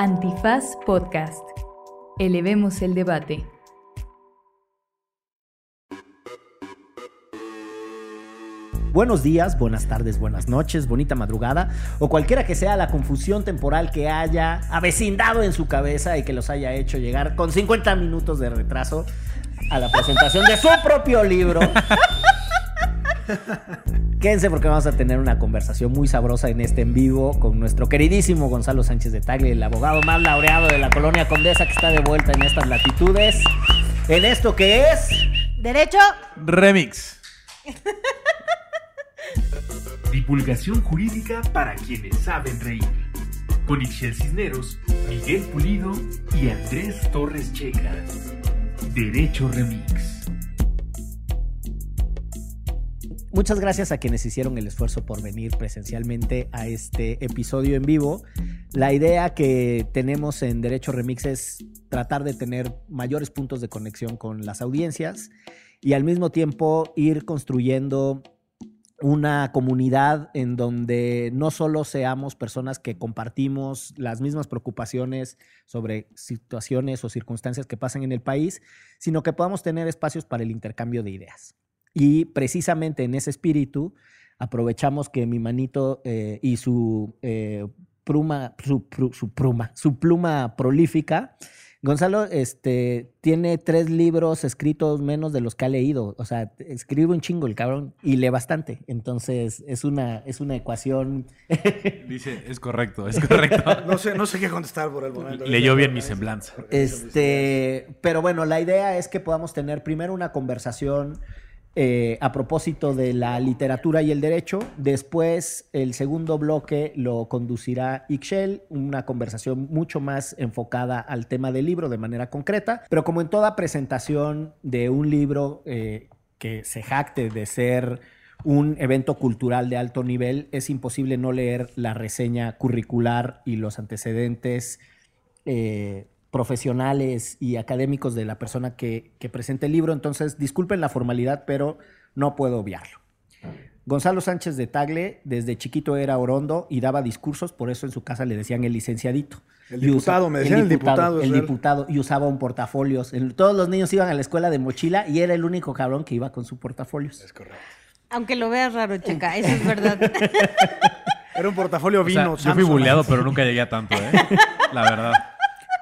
Antifaz Podcast. Elevemos el debate. Buenos días, buenas tardes, buenas noches, bonita madrugada o cualquiera que sea la confusión temporal que haya avecindado en su cabeza y que los haya hecho llegar con 50 minutos de retraso a la presentación de su propio libro. Quédense porque vamos a tener una conversación muy sabrosa en este en vivo con nuestro queridísimo Gonzalo Sánchez de Tagle, el abogado más laureado de la colonia Condesa que está de vuelta en estas latitudes. En esto que es... Derecho. Remix. Divulgación jurídica para quienes saben reír. Con Ixel Cisneros, Miguel Pulido y Andrés Torres Checa. Derecho Remix. Muchas gracias a quienes hicieron el esfuerzo por venir presencialmente a este episodio en vivo. La idea que tenemos en Derecho Remix es tratar de tener mayores puntos de conexión con las audiencias y al mismo tiempo ir construyendo una comunidad en donde no solo seamos personas que compartimos las mismas preocupaciones sobre situaciones o circunstancias que pasan en el país, sino que podamos tener espacios para el intercambio de ideas. Y precisamente en ese espíritu aprovechamos que mi manito eh, y su, eh, pluma, su, su, pluma, su pluma prolífica Gonzalo este, tiene tres libros escritos menos de los que ha leído. O sea, escribe un chingo el cabrón y lee bastante. Entonces, es una, es una ecuación. Dice, es correcto, es correcto. no, sé, no sé qué contestar por el momento. Leyó bien mi semblanza. Este, pero bueno, la idea es que podamos tener primero una conversación eh, a propósito de la literatura y el derecho. Después, el segundo bloque lo conducirá Ixchel, una conversación mucho más enfocada al tema del libro de manera concreta. Pero como en toda presentación de un libro eh, que se jacte de ser un evento cultural de alto nivel, es imposible no leer la reseña curricular y los antecedentes eh, profesionales y académicos de la persona que, que presenta el libro. Entonces, disculpen la formalidad, pero no puedo obviarlo. Gonzalo Sánchez de Tagle desde chiquito era orondo y daba discursos, por eso en su casa le decían el licenciadito. El diputado, me decían el diputado. El diputado, y usaba un portafolios. todos los niños iban a la escuela de mochila y era el único cabrón que iba con su portafolios. Es correcto. Aunque lo veas raro, Checa, eso es verdad. Era un portafolio vino. yo fui buleado, pero nunca llegué a tanto, ¿eh? La verdad.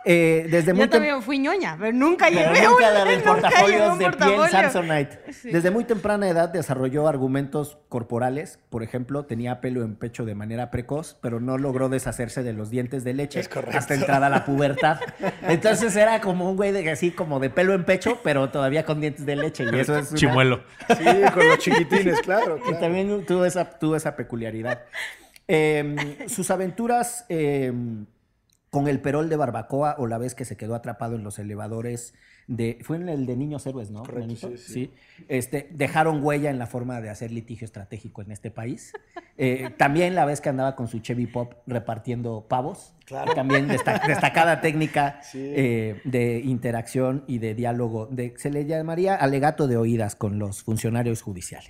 Eh, desde muy Yo también fui ñoña, pero nunca pero llevé nunca un, la de nunca portafolios llevé un de portafolio. piel Samsonite. Desde muy temprana edad desarrolló argumentos corporales. Por ejemplo, tenía pelo en pecho de manera precoz, pero no logró deshacerse de los dientes de leche Es correcto. hasta entrada a la pubertad. Entonces era como un güey de así como de pelo en pecho, pero todavía con dientes de leche. Y eso es una- Chimuelo. Sí, con los chiquitines, claro. y claro. también tuvo esa, tuvo esa peculiaridad. Eh, sus aventuras eh, con el perol de barbacoa o la vez que se quedó atrapado en los elevadores de... Fue en el de Niños Héroes, ¿no? Correcto, Manito? sí, sí. Este, dejaron huella en la forma de hacer litigio estratégico en este país. Eh, también la vez que andaba con su Chevy Pop repartiendo pavos. Claro. También desta- destacada técnica Sí. eh, de interacción y de diálogo. De, se le llamaría alegato de oídas con los funcionarios judiciales.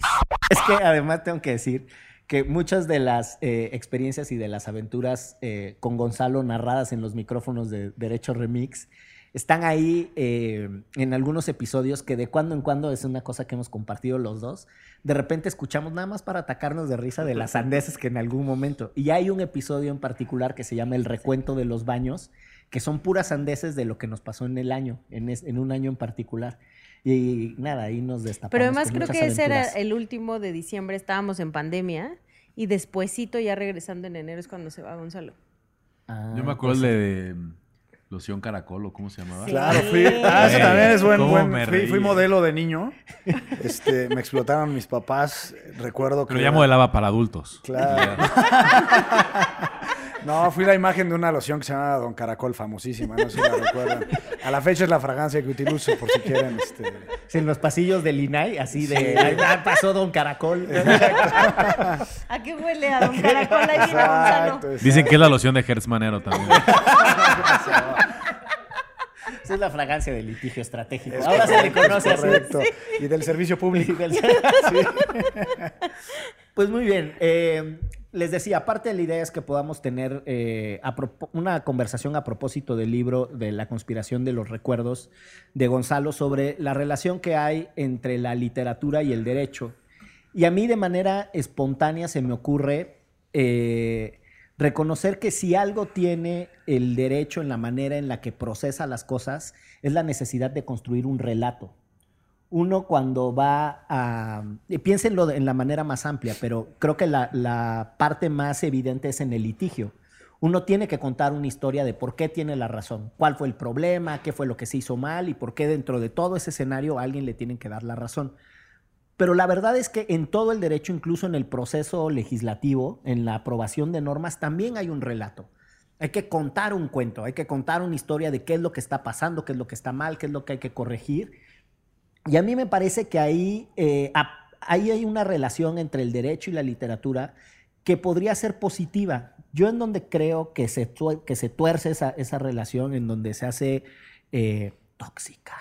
Es que además tengo que decir que muchas de las eh, experiencias y de las aventuras eh, con Gonzalo narradas en los micrófonos de Derecho Remix están ahí eh, en algunos episodios que de cuando en cuando es una cosa que hemos compartido los dos. De repente escuchamos nada más para atacarnos de risa de las sandeces que en algún momento. Y hay un episodio en particular que se llama El recuento de los baños, que son puras sandeces de lo que nos pasó en el año, en, un año en particular. Y nada, ahí nos destapamos. Pero además creo que ese era el último de diciembre, estábamos en pandemia y despuesito ya regresando en enero es cuando se va Gonzalo. Ah, Yo me acuerdo pues, de Loción Caracol o cómo se llamaba. Sí. Claro, fui. Ah, eso también es buen. ¿Cómo buen- fui, fui modelo de niño. Este, me explotaron mis papás. Recuerdo que. Pero ya modelaba para adultos. Claro. No, fui la imagen de una loción que se llama Don Caracol, famosísima, no sé si la recuerdan. A la fecha es la fragancia que utilizo, por si quieren. Este... Sí, en los pasillos del INAI, así de. "Ay, ah, pasó Don Caracol. ¿A qué huele a Don Caracol ahí, Gonzalo? Exacto, Dicen que es la loción de Hertz Manero también. Esa es la fragancia del litigio estratégico. Es Ahora se le correcto, conoce es así. correcto. Y del servicio público. Pues muy bien. eh, les decía, parte de la idea es que podamos tener eh, una conversación a propósito del libro de la conspiración de los recuerdos de Gonzalo sobre la relación que hay entre la literatura y el derecho. Y a mí de manera espontánea se me ocurre eh, reconocer que si algo tiene el derecho en la manera en la que procesa las cosas, es la necesidad de construir un relato uno cuando va a... Piénsenlo en la manera más amplia, pero creo que la, la parte más evidente es en el litigio. Uno tiene que contar una historia de por qué tiene la razón, cuál fue el problema, qué fue lo que se hizo mal y por qué dentro de todo ese escenario a alguien le tienen que dar la razón. Pero la verdad es que en todo el derecho, incluso en el proceso legislativo, en la aprobación de normas, también hay un relato. Hay que contar un cuento, hay que contar una historia de qué es lo que está pasando, qué es lo que está mal, qué es lo que hay que corregir. Y a mí me parece que ahí, eh, ahí hay una relación entre el derecho y la literatura que podría ser positiva. Yo en donde creo que se, que se tuerce esa, esa relación, en donde se hace eh, tóxica,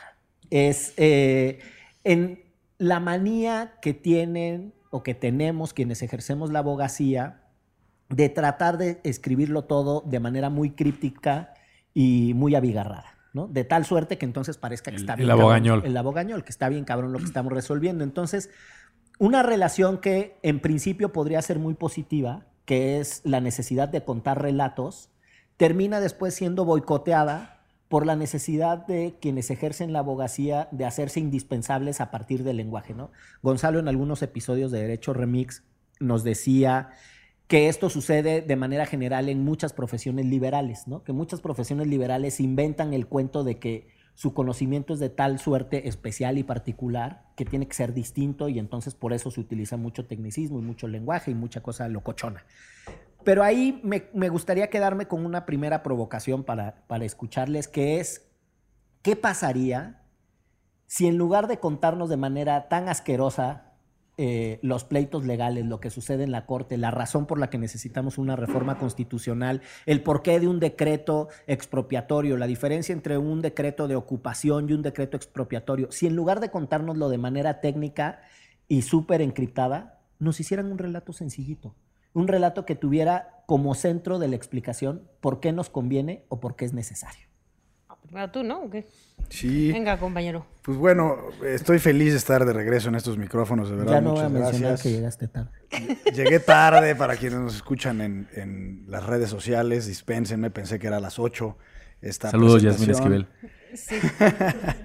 es eh, en la manía que tienen o que tenemos quienes ejercemos la abogacía de tratar de escribirlo todo de manera muy críptica y muy abigarrada. ¿No? De tal suerte que entonces parezca que El- está el bien. cabrón- abogañol. el abogañol, que está bien cabrón lo que estamos resolviendo. Entonces, una relación que en principio podría ser muy positiva, que es la necesidad de contar relatos, termina después siendo boicoteada por la necesidad de quienes ejercen la abogacía de hacerse indispensables a partir del lenguaje. ¿no? Gonzalo en algunos episodios de Derecho Remix nos decía que esto sucede de manera general en muchas profesiones liberales, ¿no? que muchas profesiones liberales inventan el cuento de que su conocimiento es de tal suerte especial y particular que tiene que ser distinto y entonces por eso se utiliza mucho tecnicismo y mucho lenguaje y mucha cosa locochona. Pero ahí me, gustaría quedarme con una primera provocación para, para escucharles, que es, ¿qué pasaría si en lugar de contarnos de manera tan asquerosa eh, los pleitos legales, lo que sucede en la Corte, la razón por la que necesitamos una reforma constitucional, el porqué de un decreto expropiatorio, la diferencia entre un decreto de ocupación y un decreto expropiatorio, si en lugar de contárnoslo de manera técnica y súper encriptada, nos hicieran un relato sencillito, un relato que tuviera como centro de la explicación por qué nos conviene o por qué es necesario. Primero tú, ¿no? ¿O qué? Sí. Venga, compañero. Pues bueno, estoy feliz de estar de regreso en estos micrófonos, de verdad. ya no voy a muchas mencionar gracias. que llegaste tarde. Llegué tarde para quienes nos escuchan en, en las redes sociales. Dispénsenme, pensé que era a las 8. Esta Saludos, presentación. Esquivel.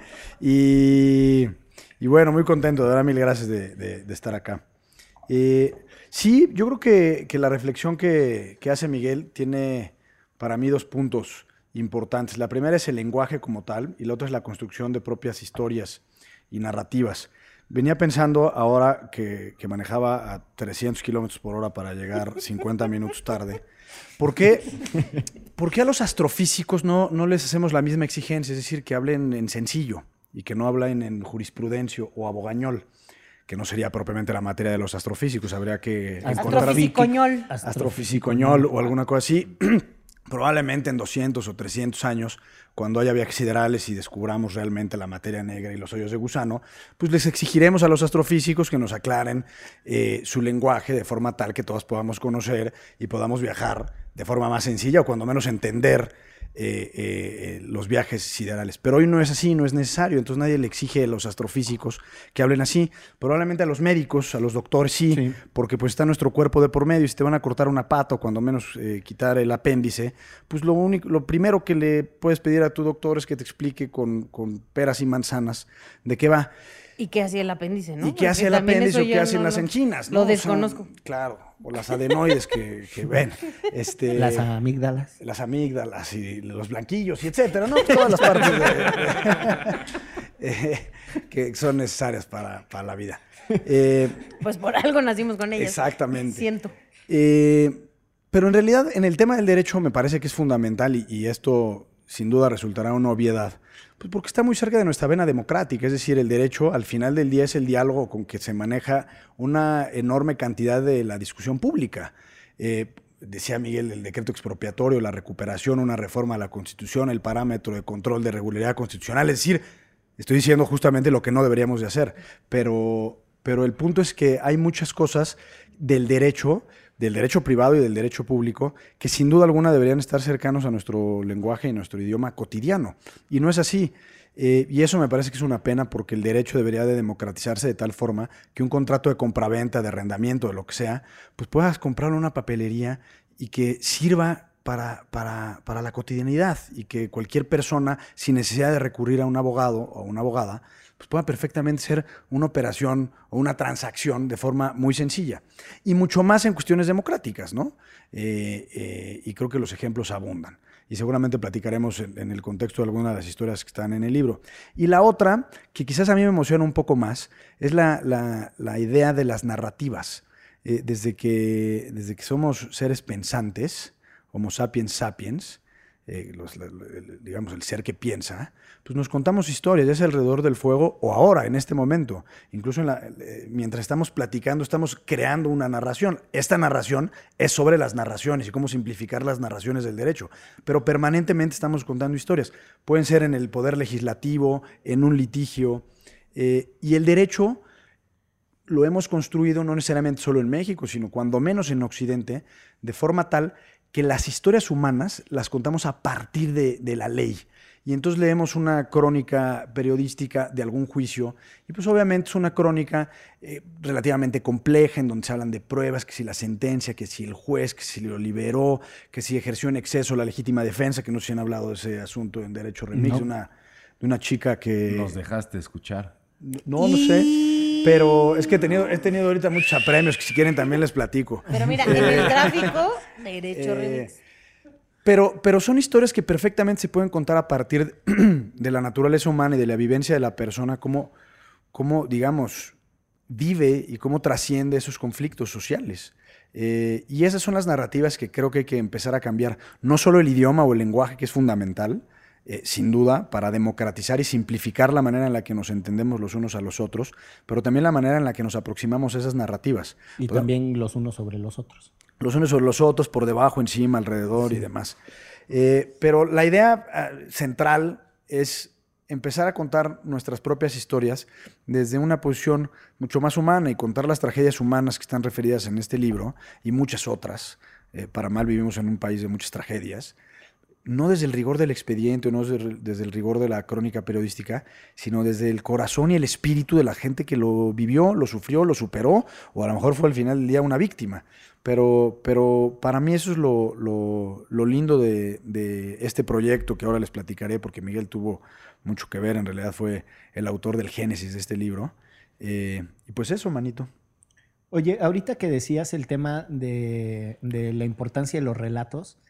y, y bueno, muy contento, de verdad, mil gracias de, de- de estar acá. Eh, sí, yo creo que, que la reflexión que, que hace Miguel tiene para mí dos puntos importantes. La primera es el lenguaje como tal y la otra es la construcción de propias historias y narrativas. Venía pensando ahora que, que manejaba a 300 kilómetros por hora para llegar 50 minutos tarde. ¿Por qué, por qué a los astrofísicos no, no les hacemos la misma exigencia? Es decir, que hablen en sencillo y que no hablen en jurisprudencia o abogañol, que no sería propiamente la materia de los astrofísicos. Habría que encontrar Astrofisicoñol. astrofisicoñol o alguna cosa así. Probablemente en 200 o 300 años, cuando haya viajes siderales y descubramos realmente la materia negra y los hoyos de gusano, pues les exigiremos a los astrofísicos que nos aclaren eh, su lenguaje de forma tal que todos podamos conocer y podamos viajar de forma más sencilla o cuando menos entender eh, eh, eh, los viajes siderales. Pero hoy no es así, no es necesario, entonces nadie le exige a los astrofísicos que hablen así. Probablemente a los médicos, a los doctores sí, Sí. porque pues está nuestro cuerpo de por medio y si te van a cortar una pata o cuando menos eh, quitar el apéndice, pues lo, único, lo primero que le puedes pedir a tu doctor es que te explique con, con peras y manzanas de qué va. ¿Y qué hacía el apéndice, no? ¿Y qué hace el apéndice o qué hacen no las lo- enchinas? Lo ¿no? O sea, desconozco. claro, o las adenoides que, que ven. Este, Las amígdalas. las amígdalas y los blanquillos y etcétera, ¿no? Todas las partes de- eh, que son necesarias para, para la vida. Eh, Pues por algo nacimos con ellas. Exactamente. Siento. eh, pero en realidad, en el tema del derecho me parece que es fundamental y, y esto sin duda resultará una obviedad, pues porque está muy cerca de nuestra vena democrática, es decir, el derecho al final del día es el diálogo con que se maneja una enorme cantidad de la discusión pública. Eh, decía Miguel, el decreto expropiatorio, la recuperación, una reforma a la Constitución, el parámetro de control de regularidad constitucional, es decir, estoy diciendo justamente lo que no deberíamos de hacer, pero, pero el punto es que hay muchas cosas del derecho del derecho privado y del derecho público, que sin duda alguna deberían estar cercanos a nuestro lenguaje y nuestro idioma cotidiano. Y no es así. Eh, y eso me parece que es una pena porque el derecho debería de democratizarse de tal forma que un contrato de compraventa, de arrendamiento, de lo que sea, pues puedas comprar una papelería y que sirva para, para, para, la cotidianidad y que cualquier persona, sin necesidad de recurrir a un abogado o una abogada, pues pueda perfectamente ser una operación o una transacción de forma muy sencilla. Y mucho más en cuestiones democráticas, ¿no? Eh, eh, y creo que los ejemplos abundan. Y seguramente platicaremos en, el contexto de algunas de las historias que están en el libro. Y la otra, que quizás a mí me emociona un poco más, es la, la, la idea de las narrativas. Eh, desde, que, desde que somos seres pensantes, Homo sapiens sapiens, eh, el, digamos el ser que piensa, pues nos contamos historias, ya sea alrededor del fuego o ahora, en este momento. Incluso eh, mientras estamos platicando, estamos creando una narración. Esta narración es sobre las narraciones y cómo simplificar las narraciones del derecho, pero permanentemente estamos contando historias. Pueden ser en el poder legislativo, en un litigio, eh, y el derecho lo hemos construido no necesariamente solo en México, sino cuando menos en Occidente, de forma tal que las historias humanas las contamos a partir de, de, la ley. Y entonces leemos una crónica periodística de algún juicio, y pues obviamente es una crónica eh, relativamente compleja, en donde se hablan de pruebas, que si la sentencia, que si el juez, que si lo liberó, que si ejerció en exceso la legítima defensa, que no sé si han hablado de ese asunto en Derecho Remix, no. de, una, de una chica que... Nos dejaste escuchar. No, no sé. Pero es que he tenido, he tenido ahorita muchos apremios que si quieren también les platico. Pero mira, en el gráfico, derecho Eh, remix. Pero, pero son historias que perfectamente se pueden contar a partir de la naturaleza humana y de la vivencia de la persona, cómo, cómo digamos, vive y cómo trasciende esos conflictos sociales. Eh, y esas son las narrativas que creo que hay que empezar a cambiar. No solo el idioma o el lenguaje, que es fundamental, eh, sin duda, para democratizar y simplificar la manera en la que nos entendemos los unos a los otros, pero también la manera en la que nos aproximamos a esas narrativas. Y también los unos sobre los otros. los unos sobre los otros, por debajo, encima, alrededor y demás. Eh, pero la idea eh, central es empezar a contar nuestras propias historias desde una posición mucho más humana y contar las tragedias humanas que están referidas en este libro y muchas otras. Eh, para mal vivimos en un país de muchas tragedias no desde el rigor del expediente, no desde, el rigor de la crónica periodística, sino desde el corazón y el espíritu de la gente que lo vivió, lo sufrió, lo superó, o a lo mejor fue al final del día una víctima. Pero, pero para mí eso es lo, lo, lo lindo de, de, este proyecto que ahora les platicaré, porque Miguel tuvo mucho que ver, en realidad fue el autor del génesis de este libro. Eh, y pues eso, manito. Oye, ahorita que decías el tema de, de la importancia de los relatos,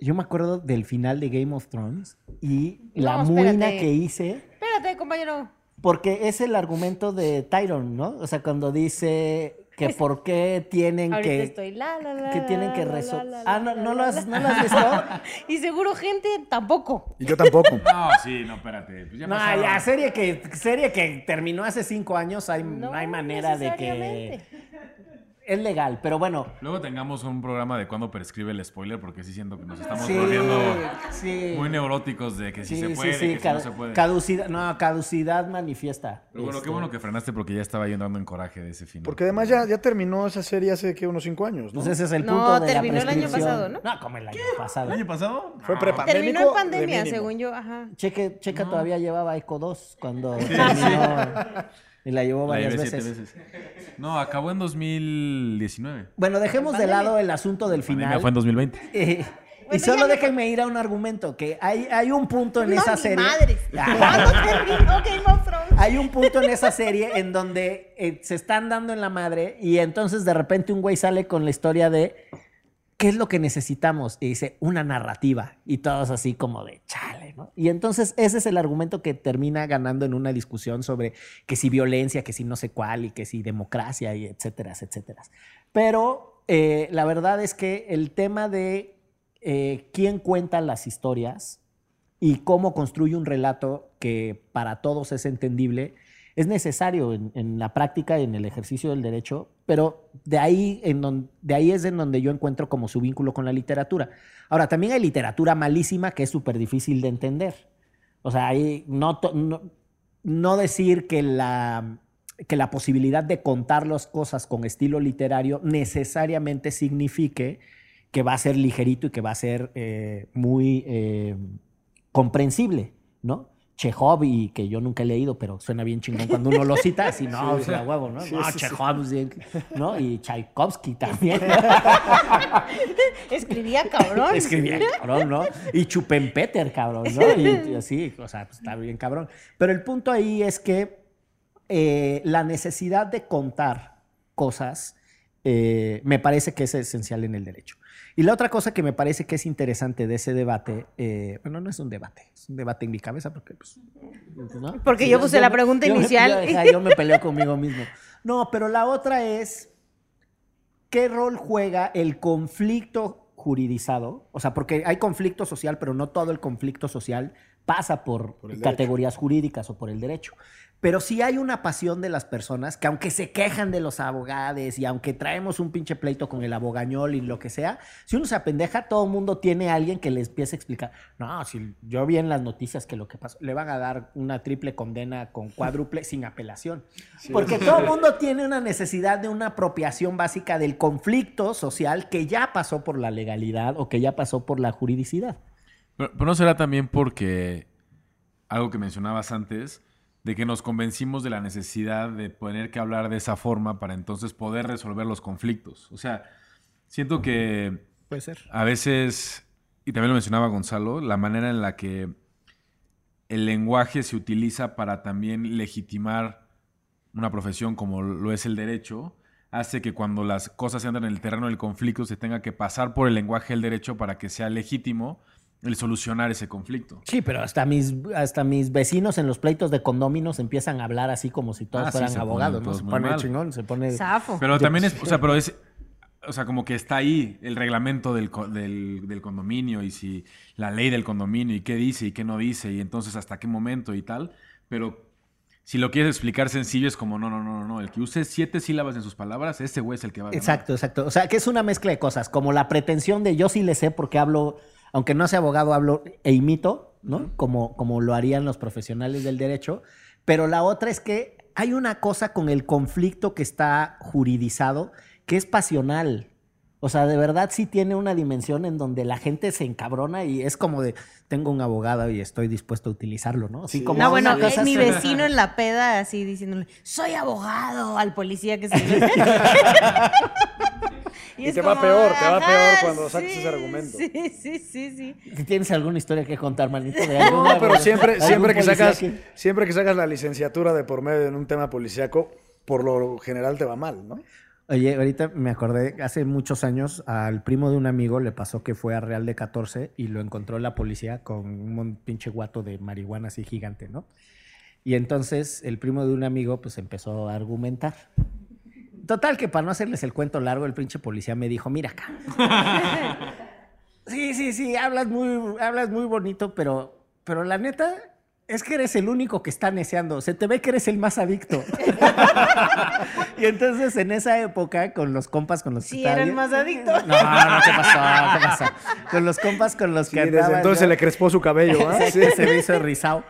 yo me acuerdo del final de Game of Thrones y No, la espérate. muina que hice. Espérate, compañero. Porque es el argumento de Tyron, ¿no? O sea, cuando dice que por qué tienen Ahorita que. estoy la, la, la, que tienen que resolver. Ah, ¿no, no, lo has. ¿no lo has visto? Y seguro gente tampoco. Y yo tampoco. No, sí, no, espérate. Pues ya No, pasaron. ya, serie que, serie que terminó hace cinco años, hay, no hay manera de que. Es legal, pero bueno. Luego tengamos un programa de cuándo prescribe el spoiler, porque sí siento que nos estamos Sí, volviendo sí. muy neuróticos de que si Sí, se puede, sí, que si no se puede. Caducidad, no, caducidad manifiesta. Pero bueno, qué Este, bueno que frenaste porque ya estaba yo entrando en coraje de ese final. Porque además ya, ya terminó esa serie hace que unos cinco años, ¿no? Pues ese es el No, punto la terminó el año pasado, ¿no? No, como el año pasado. ¿El año pasado? Fue No. prepa. Terminó en pandemia, según yo. Ajá. Cheque, Checa todavía llevaba Eco 2 cuando terminó y la llevó varias veces. siete veces. No, acabó en 2019. Bueno, dejemos de lado el asunto del final. fue en 2020. Eh, y Bueno, solo déjenme ir a un argumento, que hay, hay un punto en no, esa serie. madres. ¿Cuándo terminó Game of Thrones? Hay un punto en esa serie en donde eh, se están dando en la madre y entonces de repente un güey sale con la historia de ¿qué es lo que necesitamos? Y dice, una narrativa. Y todos así como de chale, Y entonces ese es el argumento que termina ganando en una discusión sobre que si violencia, que si no sé cuál, y que si democracia, y etcétera, etcétera. Pero eh, la verdad es que el tema de eh, quién cuenta las historias y cómo construye un relato que para todos es entendible, es necesario en, en la práctica en el ejercicio del derecho, pero de ahí, es en donde yo encuentro como su vínculo con la literatura. Ahora, también hay literatura malísima que es súper difícil de entender. O sea, no decir que la, que la posibilidad de contar las cosas con estilo literario necesariamente signifique que va a ser ligerito y que va a ser eh, muy eh, comprensible, ¿no? Chekhov, y que yo nunca he leído, pero suena bien chingón cuando uno lo cita, así, no, o sea, huevo, ¿no? Sí, no, sí, sí. Chekhov, sí, ¿no? Y Tchaikovsky también. Escribía cabrón. Escribía cabrón, ¿no? Y Chupenpeter, cabrón, ¿no? Y, y así, o sea, pues, está bien cabrón. Pero el punto ahí es que eh, la necesidad de contar cosas eh, me parece que es esencial en el derecho. Y la otra cosa que me parece que es interesante de ese debate, eh, bueno, no es un debate, es un debate en mi cabeza porque, pues, ¿no? Porque yo puse la pregunta yo inicial. yo- me peleo conmigo mismo. No, pero la otra es, ¿qué rol juega el conflicto juridizado? O sea, porque hay conflicto social, pero no todo el conflicto social pasa por, categorías jurídicas o por el derecho. Pero sí hay una pasión de las personas que aunque se quejan de los abogados y aunque traemos un pinche pleito con el abogañol y lo que sea, si uno se apendeja, todo el mundo tiene a alguien que le empiece a explicar. No, si yo vi en las noticias que lo que pasó, le van a dar una triple condena con cuádruple sin apelación. Porque todo el mundo tiene una necesidad de una apropiación básica del conflicto social que ya pasó por la legalidad o que ya pasó por la juridicidad. Pero, pero no será también porque algo que mencionabas antes, de que nos convencimos de la necesidad de tener que hablar de esa forma para entonces poder resolver los conflictos. O sea, siento que Puede ser. a veces, y también lo mencionaba Gonzalo, la manera en la que el lenguaje se utiliza para también legitimar una profesión como lo es el derecho, hace que cuando las cosas andan en el terreno del conflicto se tenga que pasar por el lenguaje del derecho para que sea legítimo el solucionar ese conflicto. Sí, pero hasta mis, hasta mis vecinos en los pleitos de condóminos empiezan a hablar así como si todos Ah, sí, fueran se abogados, ¿no? Se pone mal. chingón, se pone... Zafo. Pero también es, o sea, pero es, o sea, como que está ahí el reglamento del, del, del condominio y si la ley del condominio y qué dice y qué no dice y entonces hasta qué momento y tal. Pero si lo quieres explicar sencillo es como, no, no, no, no, no. El que use siete sílabas en sus palabras, ese güey es el que va a ganar. Exacto, exacto. O sea, que es una mezcla de cosas, como la pretensión de yo sí le sé porque hablo, aunque no sea abogado, hablo e imito, ¿no? como, como lo harían los profesionales del derecho. Pero la otra es que hay una cosa con el conflicto que está juridizado que es pasional. O sea, de verdad sí tiene una dimensión en donde la gente se encabrona y es como de, tengo un abogado y estoy dispuesto a utilizarlo, ¿no? Así Sí. como No, bueno, eh, mi vecino en la peda así diciéndole, soy abogado al policía que se Y te va peor, te va ajá, peor cuando saques sí, ese argumento. Sí, sí, sí, sí. ¿Tienes alguna historia que contar, manito? De No, alguna- pero siempre, siempre que sacas, que- siempre que sacas la licenciatura de por medio en un tema policíaco, por lo general te va mal, ¿no? Oye, ahorita me acordé, hace muchos años al primo de un amigo le pasó que fue a Real de 14 y lo encontró la policía con un pinche guato de marihuana así gigante, ¿no? Y entonces el primo de un amigo pues empezó a argumentar. Total que para no hacerles el cuento largo, el pinche policía me dijo, mira acá. Sí, sí, sí, hablas muy, hablas muy bonito, pero, pero la neta es que eres el único que está neceando. Se te ve que eres el más adicto. y entonces en esa época, con los compas con los que Sí, estaba era el yo- más adicto. No, no, ¿qué pasó? ¿Qué pasó? Con los compas con los Sí, que desde andaba entonces se le crespó su cabello, ¿ah? Sí, se me hizo rizado.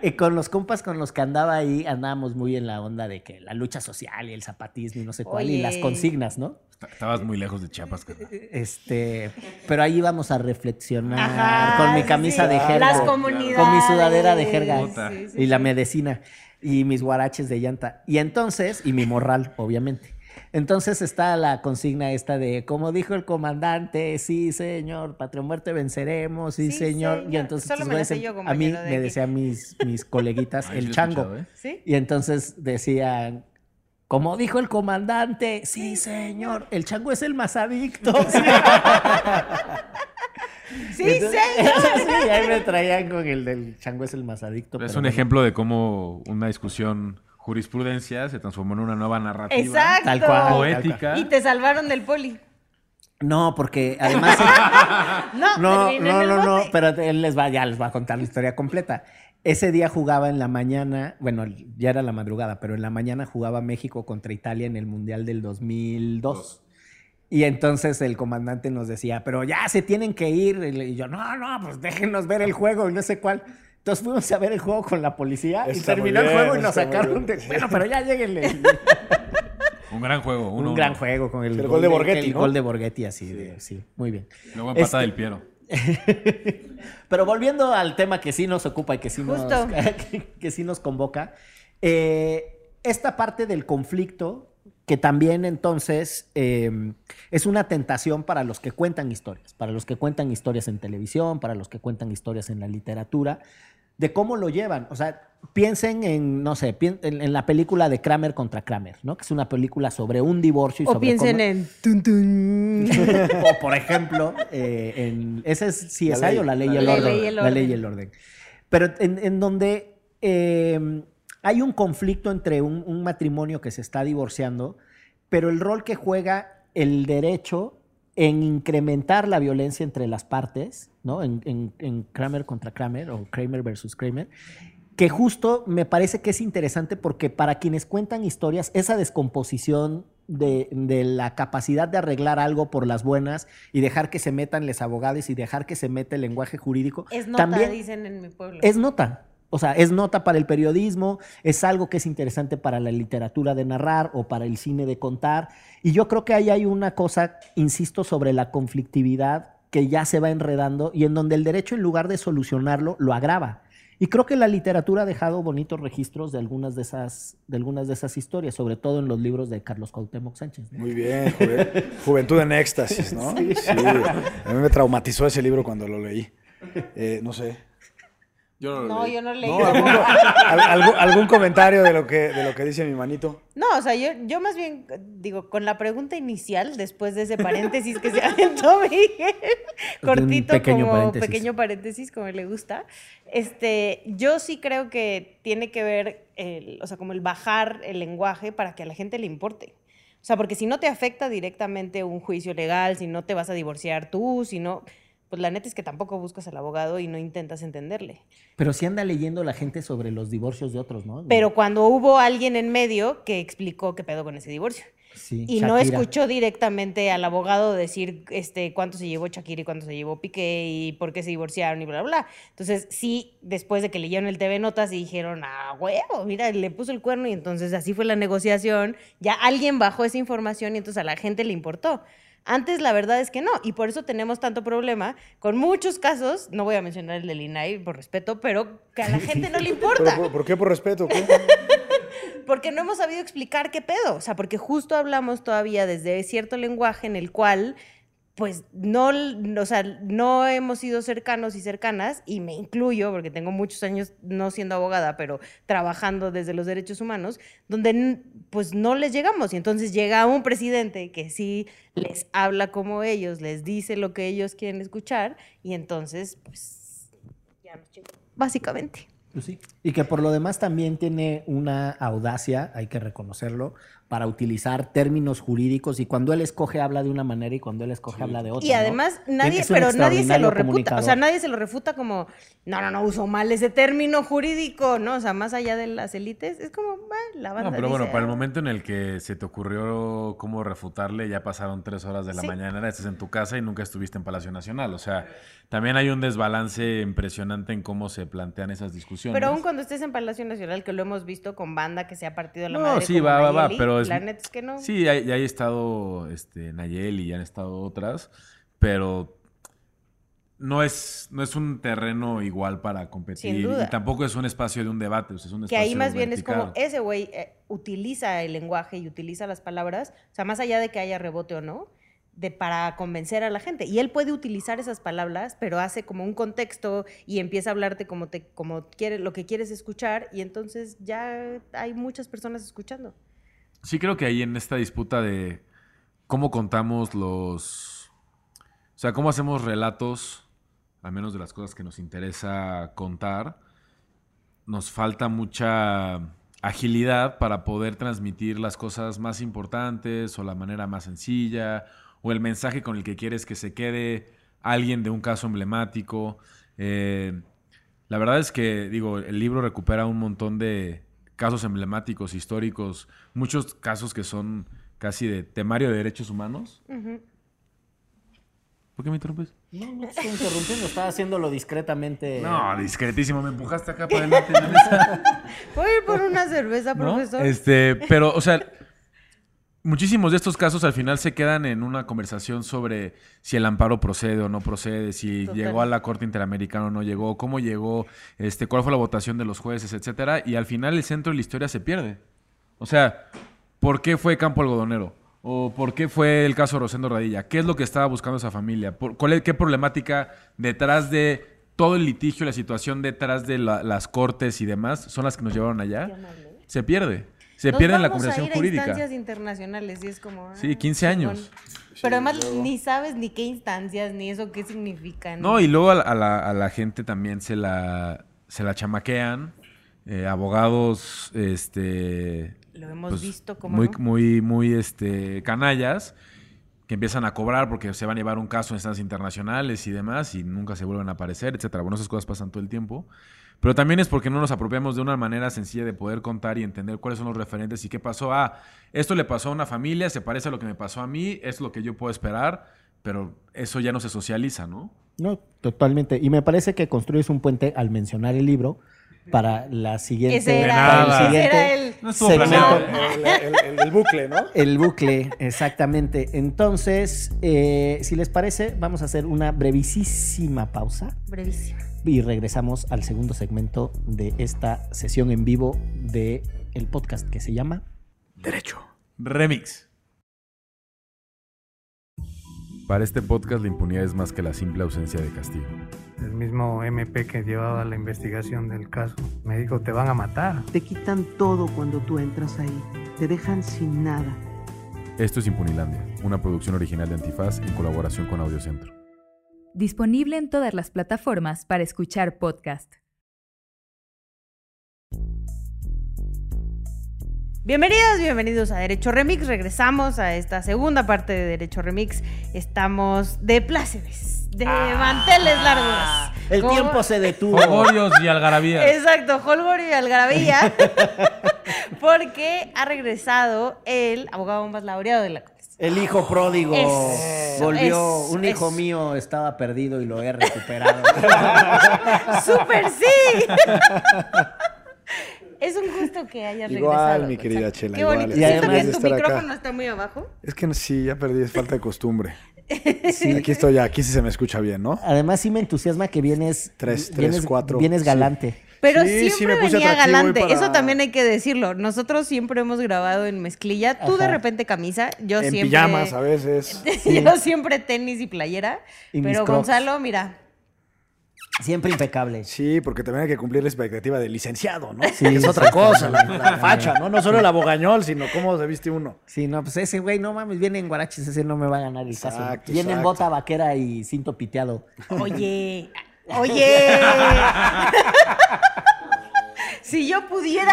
Y con los compas con los que andaba ahí, andábamos muy en la onda de que la lucha social y el zapatismo y no sé cuál, y las consignas, ¿no? Est- Estabas muy lejos de Chiapas, carnal. Este, pero ahí íbamos a reflexionar Ajá, con mi camisa sí. de jerga. Las comunidades. Con mi sudadera de jerga. Puta. Sí, sí, y la medicina. Y mis guaraches de llanta. Y entonces, y mi morral, obviamente. Entonces está la consigna esta de, como dijo el comandante, sí, señor, patria o muerte venceremos, sí, Sí, señor. Y entonces Solo me em- yo, a mí me decían mis, mis coleguitas, Ay, el chango. ¿eh? ¿Sí? Y entonces decían, como dijo el comandante, sí, señor, el chango es el más adicto. Sí, Entonces- señor. sí, y ahí me traían con el del chango es el más adicto. Es pero un bueno, ejemplo de cómo una discusión jurisprudencia se transformó en una nueva narrativa. Exacto. Tal cual. Poética. Y te salvaron del poli. No, porque además... No, no, no, no, no, pero él les va, ya les va a contar la historia completa. Ese día jugaba en la mañana, bueno, ya era la madrugada, pero en la mañana jugaba México contra Italia en el Mundial del 2002. Y entonces el comandante nos decía, pero ya se tienen que ir. Y yo, no, no, pues déjenos ver el juego y no sé cuál. Entonces fuimos a ver el juego con la policía y Está terminó el juego y nos sacaron de... Bueno, pero ya lleguenle. Un gran juego. Un uno, gran uno. juego con el, El gol de Borghetti, El ¿no? gol de Borghetti, así de... Sí, muy bien. Luego empata Este- del Piero. Pero volviendo al tema que sí nos ocupa y que sí, nos, que, que sí nos convoca, eh, esta parte del conflicto, que también entonces eh, es una tentación para los que cuentan historias, para los que cuentan historias en televisión, para los que cuentan historias en la literatura, de cómo lo llevan. O sea, piensen en, no sé, en, en la película de Kramer contra Kramer, ¿no? Que es una película sobre un divorcio y O sobre piensen cómo- en tun, tun. o por ejemplo, eh, en, ¿ese es CSI La ley, o la ley y el ley. orden? La ley y el La ley y orden. el orden. Pero en, en donde eh, hay un conflicto entre un, un matrimonio que se está divorciando, pero el rol que juega el derecho en incrementar la violencia entre las partes, ¿no? En, en- en Kramer contra Kramer o Kramer versus Kramer, que justo me parece que es interesante porque para quienes cuentan historias, esa descomposición de, de la capacidad de arreglar algo por las buenas y dejar que se metan los abogados y dejar que se meta el lenguaje jurídico, Es nota, también dicen en mi pueblo. es nota. O sea, es nota para el periodismo, es algo que es interesante para la literatura de narrar o para el cine de contar. Y yo creo que ahí hay una cosa, insisto, sobre la conflictividad que ya se va enredando y en donde el derecho, en lugar de solucionarlo, lo agrava. Y creo que la literatura ha dejado bonitos registros de algunas de esas, de algunas de esas historias, sobre todo en los libros de Carlos Cuauhtémoc Sánchez. ¿no? Muy bien, juve- Juventud en Éxtasis, ¿no? Sí. A mí me traumatizó ese libro cuando lo leí. Eh, no sé. Yo no lo No, leí. yo no leí. ¿No? ¿Algún, al- algún- algún comentario de lo, que, de lo que dice mi manito? No, o sea, yo, yo más bien digo, con la pregunta inicial, después de ese paréntesis que se aventó Miguel, cortito pequeño como paréntesis. pequeño paréntesis, como le gusta, este, yo sí creo que tiene que ver, el, o sea, como el bajar el lenguaje para que a la gente le importe. O sea, porque si no te afecta directamente un juicio legal, si no te vas a divorciar tú, si no, pues la neta es que tampoco buscas al abogado y no intentas entenderle. Pero sí anda leyendo la gente sobre los divorcios de otros, ¿no? Pero cuando hubo alguien en medio que explicó qué pedo con ese divorcio. Sí, Y no escuchó directamente al abogado decir este, cuánto se llevó Shakira y cuánto se llevó Piqué y por qué se divorciaron y bla, bla, bla. Entonces, sí, después de que leyeron el TV Notas y dijeron, ah, huevo, mira, le puso el cuerno y entonces así fue la negociación. Ya alguien bajó esa información y entonces a la gente le importó. Antes la verdad es que no, y por eso tenemos tanto problema con muchos casos, no voy a mencionar el del INAI por respeto, pero que a la gente no le ¿Pero importa. por, por qué? ¿Por respeto? ¿Qué? Porque no hemos sabido explicar qué pedo. O sea, porque justo hablamos todavía desde cierto lenguaje en el cual, pues, no, o sea, no hemos sido cercanos y cercanas, y me incluyo, porque tengo muchos años no siendo abogada, pero trabajando desde los derechos humanos, donde, pues, no les llegamos. Y entonces llega un presidente que sí les habla como ellos, les dice lo que ellos quieren escuchar, y entonces, pues, ya nos básicamente. Pues sí. Y que por lo demás también tiene una audacia, hay que reconocerlo, para utilizar términos jurídicos y cuando él escoge habla de una manera y cuando él escoge habla de otra. Y ¿no? además, nadie, pero nadie se lo refuta. O sea, nadie se lo refuta como, no, no, no, uso mal ese término jurídico, ¿no? O sea, más allá de las élites, es como, "Ah, la banda No, pero bueno, para el momento en el que se te ocurrió cómo refutarle, ya pasaron tres horas de la Sí. mañana, estás en tu casa y nunca estuviste en Palacio Nacional. O sea, también hay un desbalance impresionante en cómo se plantean esas discusiones. Pero aún cuando estés en Palacio Nacional, que lo hemos visto con banda que se ha partido la No, madre sí, como va, va, va, pero es- la neta es que no. Sí, ya, ya hay estado este, Nayeli, ya han estado otras, pero no es, no es un terreno igual para competir. Sin duda. Y tampoco es un espacio de un debate, o sea, es un que espacio ahí más bien es como ese güey eh, utiliza el lenguaje y utiliza las palabras, o sea, más allá de que haya rebote o no, de para convencer a la gente. Y él puede utilizar esas palabras, pero hace como un contexto y empieza a hablarte como te como quiere lo que quieres escuchar y entonces ya hay muchas personas escuchando. Sí creo que ahí en esta disputa de cómo contamos los... O sea, cómo hacemos relatos, al menos de las cosas que nos interesa contar, nos falta mucha agilidad para poder transmitir las cosas más importantes o la manera más sencilla o el mensaje con el que quieres que se quede alguien de un caso emblemático. Eh, la verdad es que, digo, el libro recupera un montón de casos emblemáticos, históricos, muchos casos que son casi de temario de derechos humanos. ¿Por qué me interrumpes? No, no te estoy interrumpiendo, estaba haciéndolo discretamente. No, discretísimo, me empujaste acá para adelante. Voy a ir por una cerveza, ¿no? profesor. Este, pero, o sea, muchísimos de estos casos al final se quedan en una conversación sobre si el amparo procede o no procede, si Total. llegó a la Corte Interamericana o no llegó, cómo llegó, este, cuál fue la votación de los jueces, etcétera, y al final el centro de la historia se pierde. O sea, ¿por qué fue Campo Algodonero? ¿O por qué fue el caso Rosendo Radilla? ¿Qué es lo que estaba buscando esa familia? ¿Por- ¿Cuál es, ¿Qué problemática detrás de todo el litigio, la situación detrás de la- las cortes y demás son las que nos llevaron allá? Se pierde. Se pierde en la vamos a conversación ir a jurídica. instancias internacionales y es como... Sí, ah, 15 años. Pero además ni sabes ni qué instancias, ni eso qué significan. No, y luego a la, a la- a la gente también se la, se la chamaquean. eh, abogados, este... Lo hemos pues, visto como muy, no? muy, muy este, canallas que empiezan a cobrar porque se van a llevar un caso en instancias internacionales y demás y nunca se vuelven a aparecer, etcétera. Bueno, esas cosas pasan todo el tiempo. Pero también es porque no nos apropiamos de una manera sencilla de poder contar y entender cuáles son los referentes y qué pasó. Ah, esto le pasó a una familia, se parece a lo que me pasó a mí, es lo que yo puedo esperar, pero eso ya no se socializa, ¿no? No, totalmente. Y me parece que construyes un puente al mencionar el libro para la siguiente. Ese era, para nada. el ese siguiente era el... No segmento. planeado. El, el- el- el bucle, ¿no? El bucle, exactamente. Entonces, eh, si les parece, vamos a hacer una brevísima pausa Brevísimo. Y regresamos al segundo segmento de esta sesión en vivo de el podcast que se llama Derecho. Remix. Para este podcast la impunidad es más que la simple ausencia de castigo. El mismo MP que llevaba la investigación del caso me dijo, te van a matar. Te quitan todo cuando tú entras ahí. Te dejan sin nada. Esto es Impunilandia, una producción original de Antifaz en colaboración con Audiocentro. Disponible en todas las plataformas para escuchar podcast. Bienvenidas, bienvenidos a Derecho Remix. Regresamos a esta segunda parte de Derecho Remix. Estamos de plácemes, de manteles largos. El tiempo se detuvo. Fogorios y algarabías. Exacto, Holgorio y Algarabía. porque ha regresado el abogado más laureado de la Corte. El hijo pródigo Eso, volvió. eso, un hijo eso. mío estaba perdido y lo he recuperado. ¡Súper sí! Es un gusto que hayas Igual, regresado. mi querida. Chela, Qué igual. bonito. Y Siento además que tu acá. micrófono está muy abajo. Es que no- sí, ya perdí, es falta de costumbre. Sí. Aquí estoy ya, aquí sí se me escucha bien, ¿no? Además, sí me entusiasma que vienes. Tres, tres, vienes, cuatro. Vienes Sí. Pero Sí, sí, siempre me puse venía galante. para- Eso también hay que decirlo. Nosotros siempre hemos grabado en mezclilla. Tú de repente camisa, yo en siempre. pijamas a veces. yo siempre tenis y playera. Y pero. Gonzalo, mira. Siempre impecable. Sí, porque también hay que cumplir la expectativa del licenciado, ¿no? Sí, es otra cosa, la, facha, ¿no? No solo el abogañol, sino cómo se viste uno. Sí, no, pues ese güey, no mames, viene en guaraches, ese no me va a ganar el caso. Exacto, Viene en bota vaquera y cinto piteado. Oye, oye. si yo pudiera,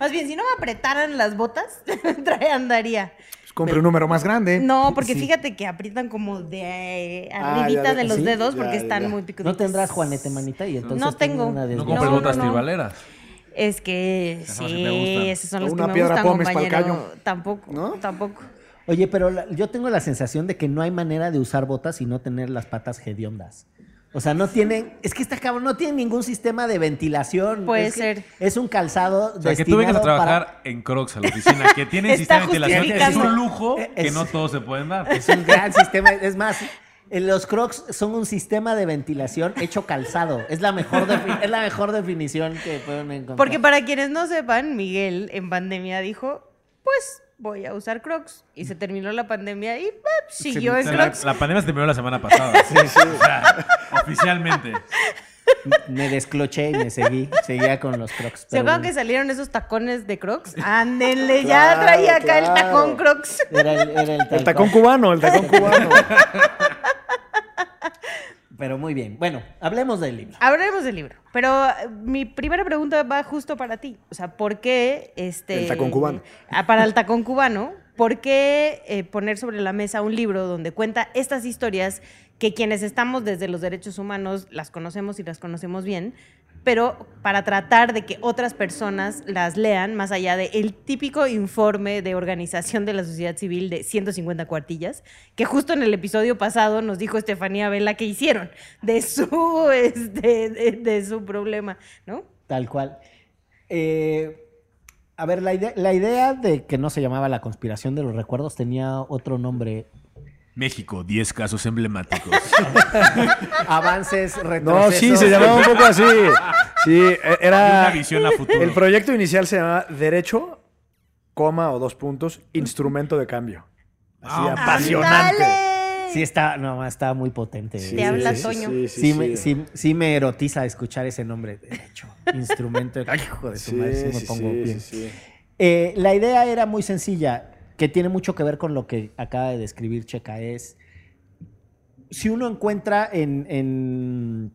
más bien, si no me apretaran las botas, trae- andaría. Pues compre un número más grande. No, porque Sí. fíjate que aprietan como de Ah, arribita ya, de los sí, dedos ya, porque ya. están muy picuditos. ¿No tendrás Juanete Manita? Y entonces No tengo. una No compres No, botas no, tribaleras. Es que Esas sí sí, esos son los Una que me piedra gustan, compañero. Tampoco, ¿No? tampoco. Oye, pero la- yo tengo la sensación de que no hay manera de usar botas y no tener las patas hediondas. O sea, no tienen, es que está cabrón, no tienen ningún sistema de ventilación. Puede Es que ser. Es un calzado O sea, que tú vengas a trabajar en Crocs a la oficina, que tienen Está sistema de ventilación, es un lujo que no todos se pueden dar. Es un gran sistema. Es más, los Crocs son un sistema de ventilación hecho calzado. Es la mejor, es la mejor definición que pueden encontrar. Porque para quienes no sepan, Miguel en pandemia dijo, pues voy a usar Crocs. Y se terminó la pandemia y siguió en la, Crocs. la pandemia se terminó la semana pasada. Sí, sí. O sea, oficialmente. Me descloché y me seguí. Seguía con los Crocs. ¿Se acuerdan que salieron esos tacones de Crocs? Ándenle, ya traía acá el tacón Crocs. Era el, era el El tacón cubano, el tacón cubano. Pero muy bien. Bueno, hablemos del libro. Hablaremos del libro. Pero eh, mi primera pregunta va justo para ti. O sea, ¿por qué este. El tacón cubano. Ah, para el tacón cubano, ¿por qué eh, poner sobre la mesa un libro donde cuenta estas historias que quienes estamos desde los derechos humanos las conocemos y las conocemos bien? Pero para tratar de que otras personas las lean, más allá del el típico informe de organización de la sociedad civil de 150 cuartillas, que justo en el episodio pasado nos dijo Estefanía Vela que hicieron de su, este, de, su problema, ¿no? Tal cual. Eh, a ver, la idea, la idea de que no se llamaba la conspiración de los recuerdos tenía otro nombre. México, 10 casos emblemáticos. Avances, No, retrocesos. sí, se llamaba un poco así. Sí, e- era. una visión a futuro. El proyecto inicial se llamaba Derecho, coma o dos puntos, instrumento de cambio. Así Ah, apasionante. Sí, está, no, está muy potente. Te habla sí, Toño. Sí, Sí, sí, me, sí. sí- sí me erotiza escuchar ese nombre. De hecho, instrumento. Ay, hijo de su madre, sí me pongo sí, bien. sí, sí. Eh, la idea era muy sencilla, que tiene mucho que ver con lo que acaba de describir Checa. Es si uno encuentra en,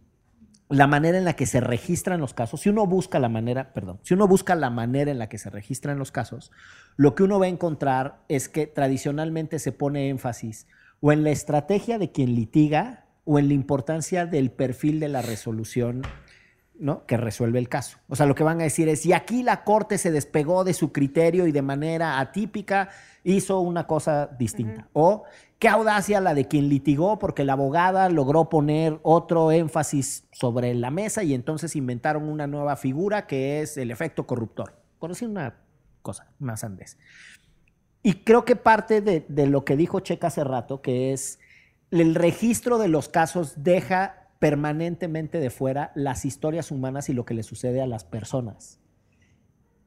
la manera en la que se registran los casos, si uno busca la manera, perdón, si uno busca la manera en la que se registran los casos, lo que uno va a encontrar es que tradicionalmente se pone énfasis o en la estrategia de quien litiga o en la importancia del perfil de la resolución ¿no? que resuelve el caso. O sea, lo que van a decir es, y aquí la Corte se despegó de su criterio y de manera atípica hizo una cosa distinta. O qué audacia la de quien litigó porque la abogada logró poner otro énfasis sobre la mesa y entonces inventaron una nueva figura que es el efecto corruptor. Por decir una cosa más antes. Y creo que parte de, de lo que dijo Checa hace rato, que es el registro de los casos deja permanentemente de fuera las historias humanas y lo que le sucede a las personas.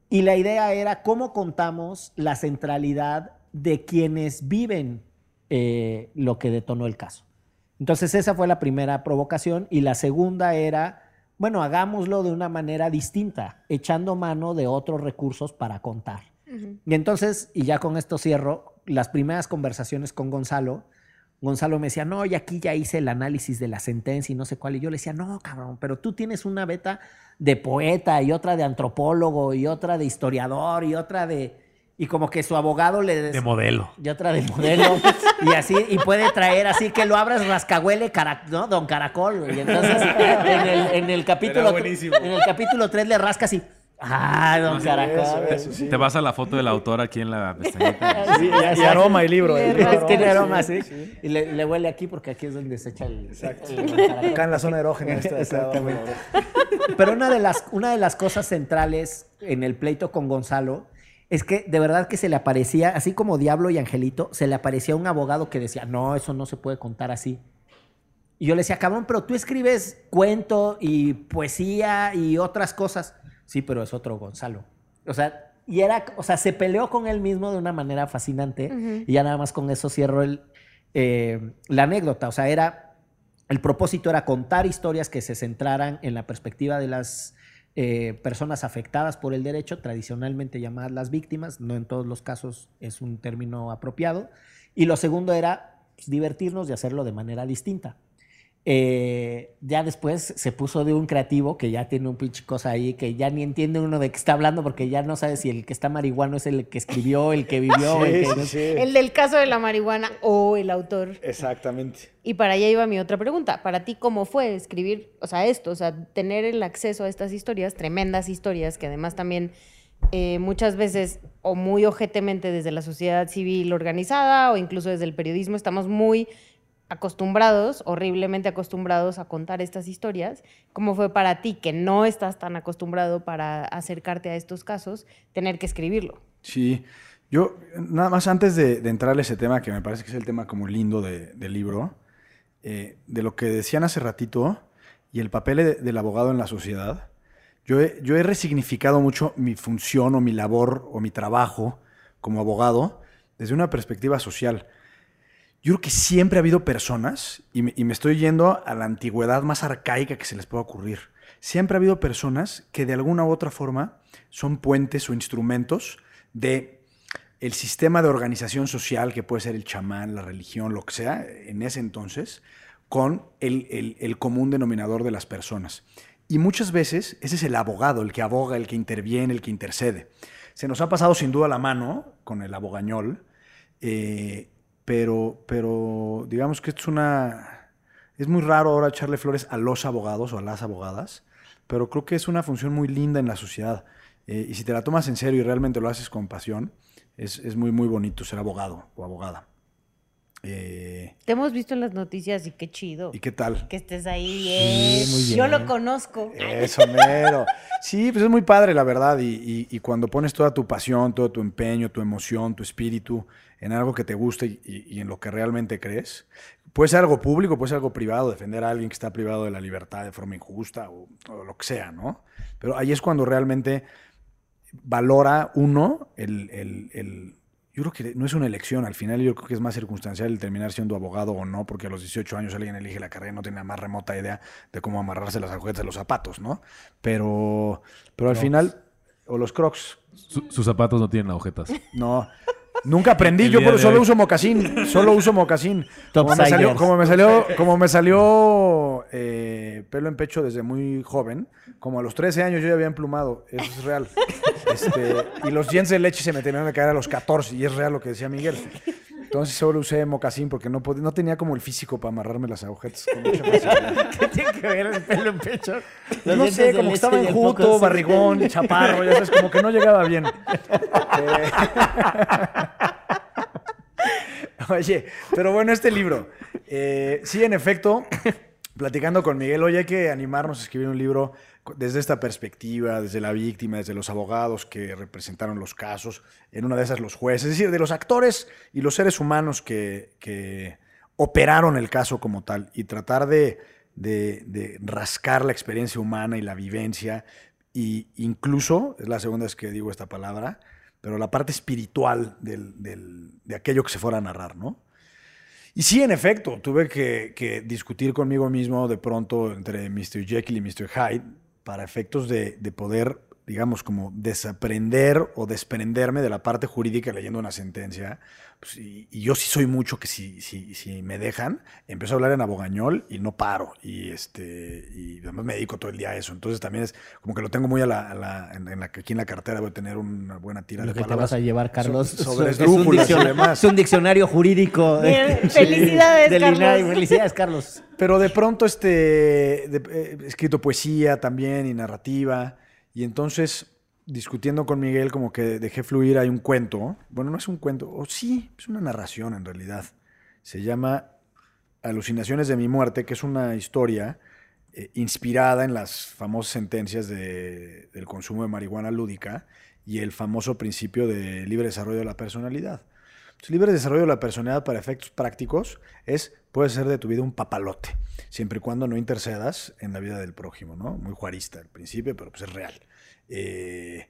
Y la idea era cómo contamos la centralidad de quienes viven eh, lo que detonó el caso. Entonces esa fue la primera provocación y la segunda era, bueno, hagámoslo de una manera distinta, echando mano de otros recursos para contar. Y entonces, y ya con esto cierro, las primeras conversaciones con Gonzalo, Gonzalo me decía, no, y aquí ya hice el análisis de la sentencia y no sé cuál. Y yo le decía, no, cabrón, pero tú tienes una beta de poeta y otra de antropólogo y otra de historiador y otra de... Y como que su abogado le... De modelo. y otra de modelo. y así, y puede traer así que lo abras rascahuele, cara- ¿no? Don Caracol. Y entonces en el, en el capítulo... buenísimo. En el capítulo 3 le rascas y... ¡Ah, Don Caracol! Eso, sí. Te vas a la foto del autor aquí en la pestañita. Sí, y, y aroma y libro. El libro Tiene aroma, sí, sí. Y le, le huele aquí porque aquí es donde se echa el. Exacto. el. Acá en la zona erógena. Exactamente. Pero una de, las, una de las cosas centrales en el pleito con Gonzalo es que de verdad que se le aparecía, así como Diablo y Angelito, se le aparecía un abogado que decía, no, eso no se puede contar así. Y yo le decía, cabrón, pero tú escribes cuento y poesía y otras cosas. Sí, pero es otro Gonzalo. O sea, y era, o sea, se peleó con él mismo de una manera fascinante. Y ya nada más con eso cierro el, eh, la anécdota. O sea, era, el propósito era contar historias que se centraran en la perspectiva de las eh, personas afectadas por el derecho, tradicionalmente llamadas las víctimas. No en todos los casos es un término apropiado. Y lo segundo era pues, divertirnos y hacerlo de manera distinta. Eh, ya después se puso de un creativo que ya tiene un pinche cosa ahí que ya ni entiende uno de qué está hablando porque ya no sabe si el que está marihuano es el que escribió, el que vivió, el que... Sí. El del caso de la marihuana o el autor. Exactamente. Y para allá iba mi otra pregunta. Para ti, ¿cómo fue escribir, o sea, esto, o sea, tener el acceso a estas historias, tremendas historias, que además también eh, muchas veces, o muy ojetemente desde la sociedad civil organizada, o incluso desde el periodismo, estamos muy acostumbrados, horriblemente acostumbrados a contar estas historias. ¿Cómo fue para ti, que no estás tan acostumbrado para acercarte a estos casos, tener que escribirlo? Sí. Yo, nada más antes de, de entrarle a ese tema, que me parece que es el tema como lindo de- del libro, eh, de lo que decían hace ratito y el papel de- del abogado en la sociedad, yo yo he resignificado mucho mi función o mi labor o mi trabajo como abogado desde una perspectiva social. Yo creo que siempre ha habido personas, y me, estoy yendo a la antigüedad más arcaica que se les pueda ocurrir, siempre ha habido personas que de alguna u otra forma son puentes o instrumentos de el sistema de organización social, que puede ser el chamán, la religión, lo que sea, en ese entonces, con el común denominador de las personas. Y muchas veces ese es el abogado, el que aboga, el que interviene, el que intercede. Se nos ha pasado sin duda la mano con el abogañol, eh, pero, pero digamos que es una... Es muy raro ahora echarle flores a los abogados o a las abogadas. pero creo que es una función muy linda en la sociedad. Eh, y si te la tomas en serio y realmente lo haces con pasión, es, es muy, muy bonito ser abogado o abogada. Eh, Te hemos visto en las noticias y qué chido. ¿Y qué tal? Que estés ahí bien. muy bien. Yo lo conozco. Eso, mero. Sí, pues es muy padre, la verdad. Y, y- y cuando pones toda tu pasión, todo tu empeño, tu emoción, tu espíritu en algo que te guste y, y- y en lo que realmente crees, puede ser algo público, puede ser algo privado, defender a alguien que está privado de la libertad de forma injusta o, o lo que sea, ¿no? Pero ahí es cuando realmente valora uno el, el- el- Yo creo que no es una elección, al final yo creo que es más circunstancial el terminar siendo abogado o no, porque a los 18 años alguien elige la carrera y no tiene la más remota idea de cómo amarrarse las agujetas de los zapatos, ¿no? Pero, pero al final... O los crocs. Su- sus zapatos no tienen agujetas. No. Nunca aprendí, yo por- de solo hoy. uso mocasín, solo uso mocasín. Top Como me salió, como me salió, como me salió eh, pelo en pecho desde muy joven, como a los 13 años yo ya había emplumado, eso es real. Este, y los dientes de leche se me tenían que caer a los 14, y es real lo que decía Miguel. Entonces solo usé mocasín porque no, pod- no tenía como el físico para amarrarme las agujetas con mucha facilidad. ¿Qué tiene que ver el pelo en pecho? No sé, como que estaba enjuto, barrigón, chaparro, ya sabes, como que no llegaba bien. Eh, Oye, pero bueno, este libro. eh, sí, en efecto, platicando con Miguel, hoy hay que animarnos a escribir un libro desde esta perspectiva, desde la víctima, desde los abogados que representaron los casos, en una de esas los jueces, es decir, de los actores y los seres humanos que, que operaron el caso como tal y tratar de, de- rascar la experiencia humana y la vivencia y incluso, es la segunda vez que digo esta palabra, pero la parte espiritual del- de aquello que se fuera a narrar, ¿no? Y sí, en efecto, tuve que, que discutir conmigo mismo de pronto entre Mr. Jekyll y Mr. Hyde para efectos de, de poder, digamos, como desaprender o desprenderme de la parte jurídica leyendo una sentencia. Pues, y, y yo sí soy mucho que si, si, si me dejan, empiezo a hablar en abogañol y no paro. Y, este, y además me dedico todo el día a eso. Entonces también es como que lo tengo muy a la, a la- en, en la que aquí en la cartera voy a tener una buena tira Lo de que te palabras. vas a llevar, Carlos. So- sobre es un esdrújulas y diccion- demás. Es un diccionario jurídico. Bien, felicidades, Carlos. Felicidades, Carlos. Pero de pronto este, de- eh, he escrito poesía también y narrativa. Y entonces, discutiendo con Miguel, como que dejé fluir, hay un cuento. Bueno, no es un cuento, o sí, es una narración en realidad. Se llama Alucinaciones de mi muerte, que es una historia eh, inspirada en las famosas sentencias de- del consumo de marihuana lúdica y el famoso principio de libre desarrollo de la personalidad. Entonces, libre desarrollo de la personalidad para efectos prácticos es, puede ser de tu vida un papalote, siempre y cuando no intercedas en la vida del prójimo, ¿no? Muy juarista al principio, pero pues es real. Eh,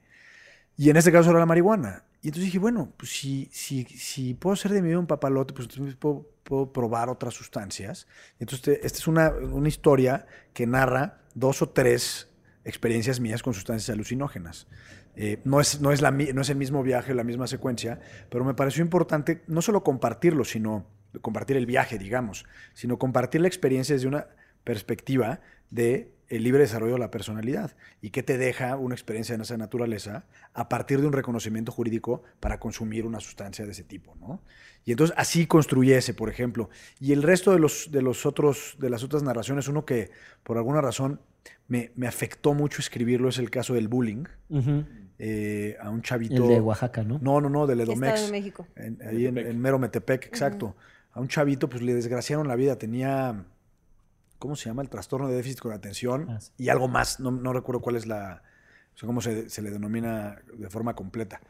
y en este caso era la marihuana. Y entonces dije, bueno, pues si, si, si puedo hacer de mi vida un papalote, pues entonces puedo, puedo probar otras sustancias. Entonces, esta es una, una historia que narra dos o tres experiencias mías con sustancias alucinógenas. Eh, no, es, no, es la, no es el mismo viaje, la misma secuencia, pero me pareció importante no solo compartirlo, sino compartir el viaje, digamos, sino compartir la experiencia desde una perspectiva de el libre desarrollo de la personalidad y qué te deja una experiencia de esa naturaleza a partir de un reconocimiento jurídico para consumir una sustancia de ese tipo, ¿no? Y entonces así construyese, por ejemplo. Y el resto de los, de los otros, de las otras narraciones, uno que por alguna razón me, me afectó mucho escribirlo es el caso del bullying eh, a un chavito. El de Oaxaca, ¿no? No, no, no, del Estado Edomex. de México. En- ahí en, en mero Metepec, exacto. A un chavito, pues le desgraciaron la vida. Tenía, ¿cómo se llama? El trastorno de déficit con atención Ah, sí. y algo más. No, no recuerdo cuál es la, o sea, cómo se, se le denomina de forma completa.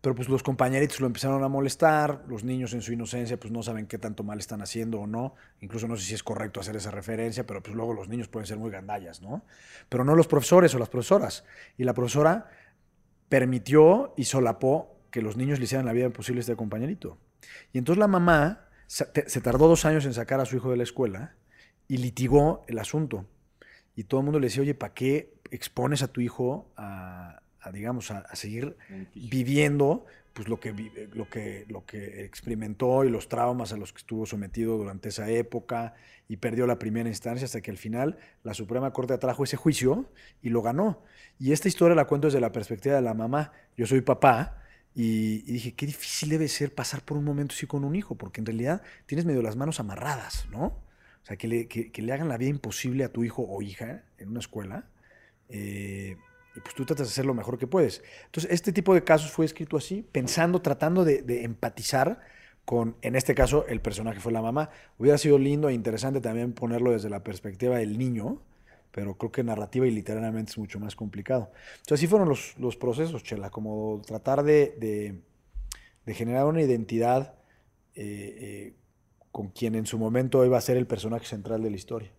Pero pues los compañeritos lo empezaron a molestar, los niños en su inocencia pues no saben qué tanto mal están haciendo o no, incluso no sé si es correcto hacer esa referencia, pero pues luego los niños pueden ser muy gandallas, ¿no? Pero no los profesores o las profesoras. Y la profesora permitió y solapó que los niños le hicieran la vida imposible a este compañerito. Y entonces la mamá se tardó dos años en sacar a su hijo de la escuela y litigó el asunto. Y todo el mundo le decía, oye, ¿para qué expones a tu hijo a, a, digamos, a, a seguir viviendo pues, lo, que, lo, que, lo que experimentó y los traumas a los que estuvo sometido durante esa época y perdió la primera instancia hasta que al final la Suprema Corte atrajo ese juicio y lo ganó. Y esta historia la cuento desde la perspectiva de la mamá. Yo soy papá y, y dije, qué difícil debe ser pasar por un momento así con un hijo, porque en realidad tienes medio las manos amarradas, ¿no? O sea, que le, que- que le hagan la vida imposible a tu hijo o hija en una escuela, eh, y pues tú tratas de hacer lo mejor que puedes. Entonces, este tipo de casos fue escrito así, pensando, tratando de, de empatizar con, en este caso, el personaje fue la mamá. Hubiera sido lindo e interesante también ponerlo desde la perspectiva del niño, pero creo que narrativa y literalmente es mucho más complicado. Entonces, así fueron los, los procesos, Chela, como tratar de, de- generar una identidad eh, eh, con quien en su momento iba a ser el personaje central de la historia.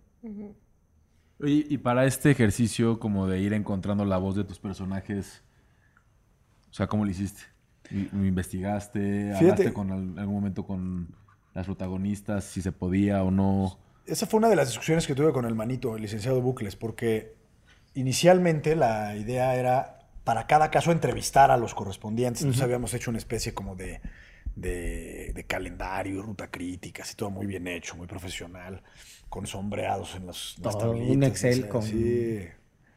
Y para este ejercicio como de ir encontrando la voz de tus personajes, o sea, ¿cómo lo hiciste? ¿Y- ¿Lo investigaste? Fíjate- ¿Hablaste con al- algún momento con las protagonistas, si se podía o no? Esa fue una de las discusiones que tuve con el manito, el licenciado Bucles, porque inicialmente la idea era para cada caso entrevistar a los correspondientes. Entonces habíamos hecho una especie como de, de, de calendario, ruta crítica, así todo muy bien hecho, muy profesional, con sombreados en los, las Todo, un tablitas, Excel sea, con- sí,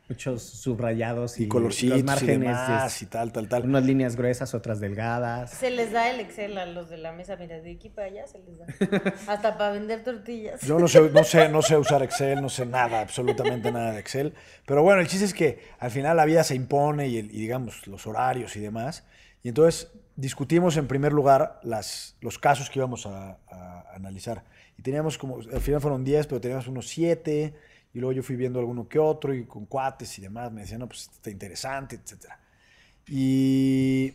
Muchos subrayados y, y colorcitos los y márgenes. demás de- y tal, tal, tal. unas líneas gruesas, otras delgadas. Se les da el Excel a los de la mesa, mira, de aquí para allá se les da. Hasta para vender tortillas. Yo no sé, no sé, no sé usar Excel, no sé nada, absolutamente nada de Excel. Pero bueno, el chiste es que al final la vida se impone y, el- y digamos los horarios y demás. Y entonces discutimos en primer lugar las, los casos que íbamos a, a analizar. Y teníamos como, al final fueron 10, pero teníamos unos 7. Y luego yo fui viendo alguno que otro y con cuates y demás. Me decían, no, pues está interesante, etcétera. Y,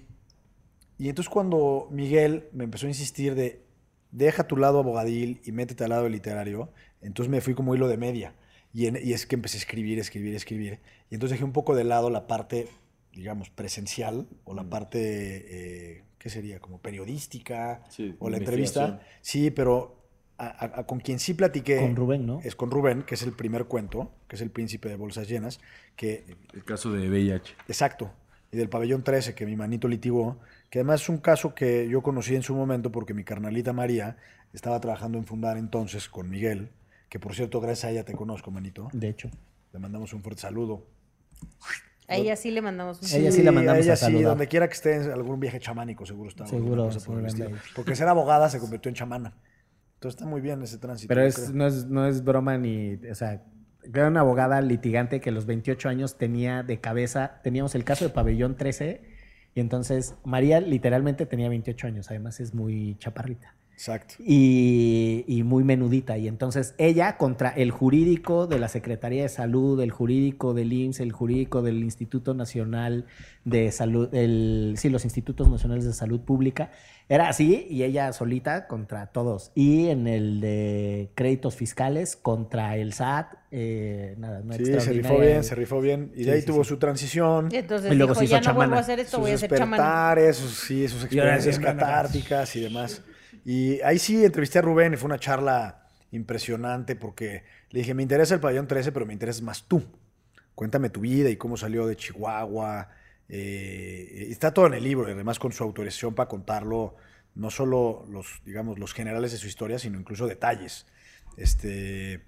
y entonces cuando Miguel me empezó a insistir de deja tu lado abogadil y métete al lado literario, entonces me fui como hilo de media. Y, en- y es que empecé a escribir, escribir, escribir. Y entonces dejé un poco de lado la parte, digamos, presencial o la parte, eh, ¿qué sería? Como periodística Sí, o la entrevista. Sí, pero a- a- a- con quien sí platiqué. Con Rubén, ¿no? Es con Rubén, que es el primer cuento, que es el príncipe de bolsas llenas, que El caso de VIH. Exacto. Y del pabellón 13, que mi manito litigó, que además es un caso que yo conocí en su momento porque mi carnalita María estaba trabajando en Fundar entonces con Miguel, que por cierto, gracias a ella te conozco, manito. De hecho. Le mandamos un fuerte saludo. A ella sí le mandamos un Ella sí la mandamos a ella a sí, saludar. donde quiera que esté, en algún viaje chamánico seguro está. Seguro, alguna cosa por el seguro anda estilo. Porque ser abogada se convirtió en chamana. Entonces está muy bien ese tránsito. Pero es, no, es, no es broma ni. O sea, era una abogada litigante que a los 28 años tenía de cabeza. Teníamos el caso de Pabellón 13. Y entonces María literalmente tenía 28 años. Además es muy chaparrita. Exacto. y, y muy menudita. Y entonces ella contra el jurídico de la Secretaría de Salud, el jurídico del IMSS, el jurídico del Instituto Nacional de Salud, el, sí, los Institutos Nacionales de Salud Pública, era así y ella solita contra todos. Y en el de créditos fiscales contra el SAT, eh, nada, una Sí, se rifó bien, se rifó bien. Y Sí, de ahí sí, tuvo sí. su transición. Y entonces Y luego dijo, se hizo ya no vuelvo chamana. a hacer esto, sus voy a ser chamán. despertares, sus, sí, sus experiencias catárticas y demás. Y ahí sí entrevisté a Rubén y fue una charla impresionante porque le dije, me interesa el pabellón 13, pero me interesas más tú. Cuéntame tu vida y cómo salió de Chihuahua. Eh, está todo en el libro, además con su autorización para contarlo, no solo los, digamos, los generales de su historia, sino incluso detalles. Este,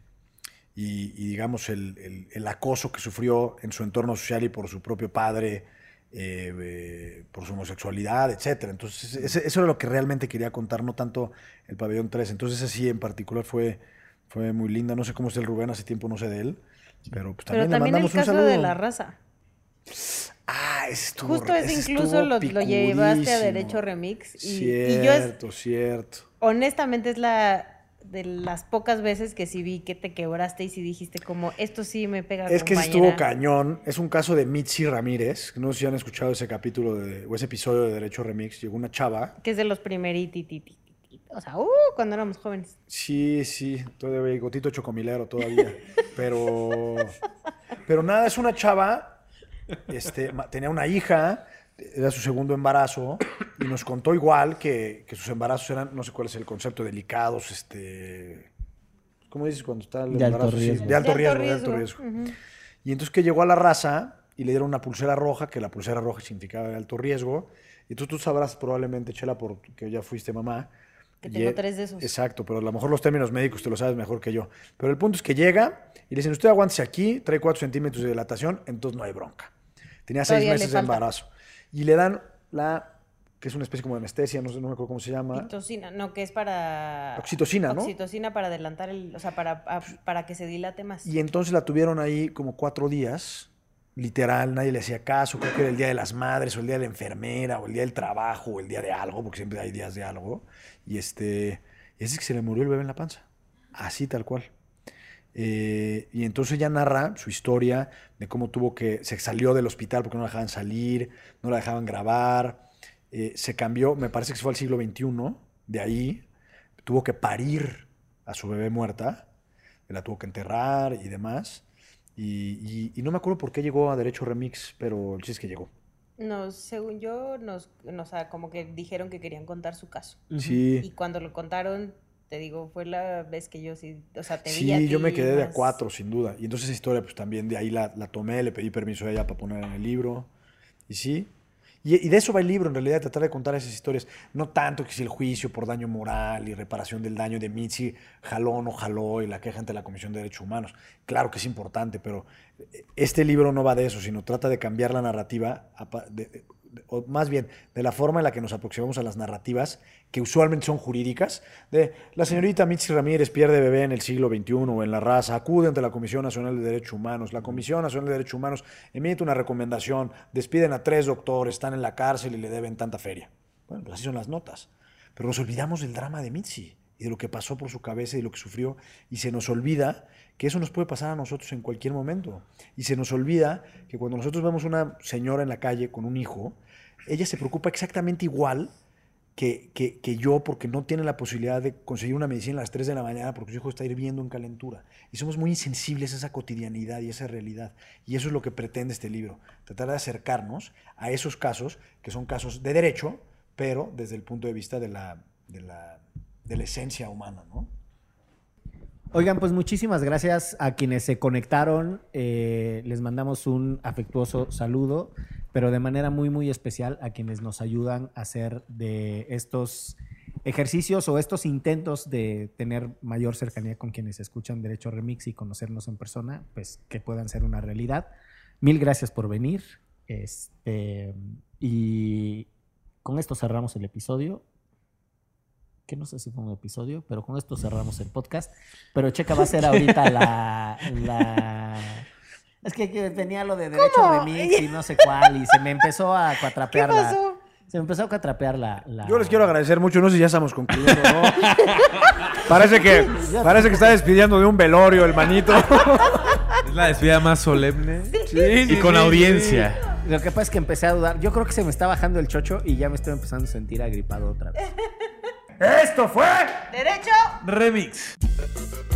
y, y, digamos el, el- el acoso que sufrió en su entorno social y por su propio padre, eh, eh, por su homosexualidad, etcétera. Entonces, ese- eso era lo que realmente quería contar, no tanto el pabellón 3. Entonces, así en particular fue, fue muy linda. No sé cómo está el Rubén, hace tiempo no sé de él, pero pues Pero también, le también el mandamos un caso saludo. de la raza. Ah, estuvo Justo ese incluso lo, lo llevaste a. Derecho Remix. Y, y yo es, Cierto, cierto. honestamente es la de las pocas veces que sí vi que te quebraste y sí dijiste como, esto sí me pega Es que ese compañera". estuvo cañón. Es un caso de Mitzi Ramírez. No sé si han escuchado ese capítulo de, o ese episodio de Derecho Remix. Llegó una chava. Que es de los primerititos. O sea, uh, cuando éramos jóvenes. Sí, sí, todavía bigotito chocomilero todavía. pero, pero nada, es una chava. Este, tenía una hija, era su segundo embarazo, y nos contó igual que, que sus embarazos eran, no sé cuál es el concepto, delicados, este. ¿Cómo dices cuando está el De alto embarazo? Sí, riesgo. de alto De alto riesgo, de alto riesgo. riesgo. Y entonces que llegó a la raza y le dieron una pulsera roja, que la pulsera roja significaba de alto riesgo. Y tú, tú sabrás probablemente, Chela, porque ya fuiste mamá. Que tengo e- tres de esos. Exacto, pero a lo mejor los términos médicos te lo sabes mejor que yo. Pero el punto es que llega y le dicen, usted aguántese aquí, trae 4 centímetros de dilatación, entonces no hay bronca. Tenía seis Todavía meses de embarazo. Y le dan la, que es una especie como de anestesia, no, sé, no me acuerdo cómo se llama. Oxitocina, no, que es para... Oxitocina, ¿no? Oxitocina para adelantar el... O sea, para, a- para que se dilate más. Y entonces la tuvieron ahí como cuatro días literal, nadie le hacía caso. Creo que era el día de las madres, o el día de la enfermera, o el día del trabajo, o el día de algo, porque siempre hay días de algo. Y este, y es que se le murió el bebé en la panza. Así tal cual. Eh, y entonces ella narra su historia de cómo tuvo que, se salió del hospital porque no la dejaban salir, no la dejaban grabar, eh, se cambió, me parece que fue al siglo XXI, de ahí, tuvo que parir a su bebé muerta, la tuvo que enterrar y demás. Y, y- y no me acuerdo por qué llegó a Derecho Remix, pero el chiste es que llegó. Nos, según yo, nos, nos, ah, como que dijeron que querían contar su caso. Y Sí, cuando lo contaron, te digo, fue la vez que yo sí, o sea, te vi a sí, yo ti me quedé de a más- cuatro, sin duda. Y entonces esa historia, pues también de ahí la, la tomé, le pedí permiso a ella para poner en el libro. Y sí. Y, y de eso va el libro, en realidad, tratar de contar esas historias. No tanto que si el juicio por daño moral y reparación del daño de Mitzi jaló o no jaló y la queja ante la Comisión de Derechos Humanos. Claro que es importante, pero este libro no va de eso, sino trata de cambiar la narrativa, o más bien de la forma en la que nos aproximamos a las narrativas, que usualmente son jurídicas, de la señorita Mitzi Ramírez pierde bebé en el siglo XXI o en la raza, acude ante la Comisión Nacional de Derechos Humanos, la Comisión Nacional de Derechos Humanos emite una recomendación, despiden a tres doctores, están en la cárcel y le deben tanta feria. Bueno, pues así son las notas. Pero nos olvidamos del drama de Mitzi y de lo que pasó por su cabeza y lo que sufrió, y se nos olvida que eso nos puede pasar a nosotros en cualquier momento. Y se nos olvida que cuando nosotros vemos una señora en la calle con un hijo, ella se preocupa exactamente igual que, que- yo porque no tiene la posibilidad de conseguir una medicina a las 3 de la mañana porque su hijo está hirviendo en calentura. Y somos muy insensibles a esa cotidianidad y a esa realidad. Y eso es lo que pretende este libro, tratar de acercarnos a esos casos que son casos de derecho, pero desde el punto de vista de la, de la, de la esencia humana, ¿no? Oigan, pues muchísimas gracias a quienes se conectaron. Eh, les mandamos un afectuoso saludo, pero de manera muy, muy especial a quienes nos ayudan a hacer de estos ejercicios o estos intentos de tener mayor cercanía con quienes escuchan Derecho Remix y conocernos en persona, pues que puedan ser una realidad. Mil gracias por venir. Este, y con esto cerramos el episodio que no sé si fue un episodio, pero con esto cerramos el podcast. Pero Checa va a ser ahorita la... la... Es que, tenía lo de derecho ¿Cómo? remix y no sé cuál, y se me empezó a ¿Qué cuatrapear la... pasó? Se me empezó a cuatrapear la... la- Yo les quiero agradecer mucho, no sé si ya estamos concluyendo, ¿no? parece, que, parece que está despidiendo de un velorio el manito. Es la despedida más solemne Sí, y sí, con sí, audiencia. Lo que pasa es que empecé a dudar. Yo creo que se me está bajando el chocho y ya me estoy empezando a sentir agripado otra vez. Esto fue ¡Derecho! Remix.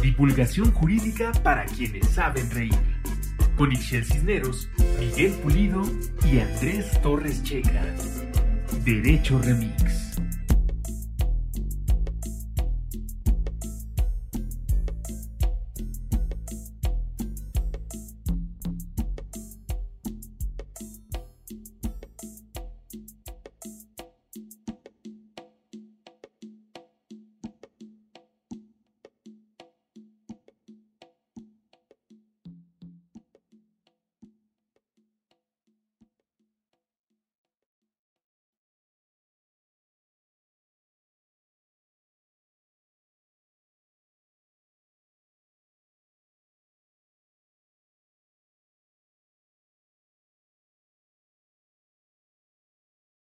Divulgación jurídica para quienes saben reír. Con Ixel Cisneros, Miguel Pulido y Andrés Torres Checa. Derecho Remix.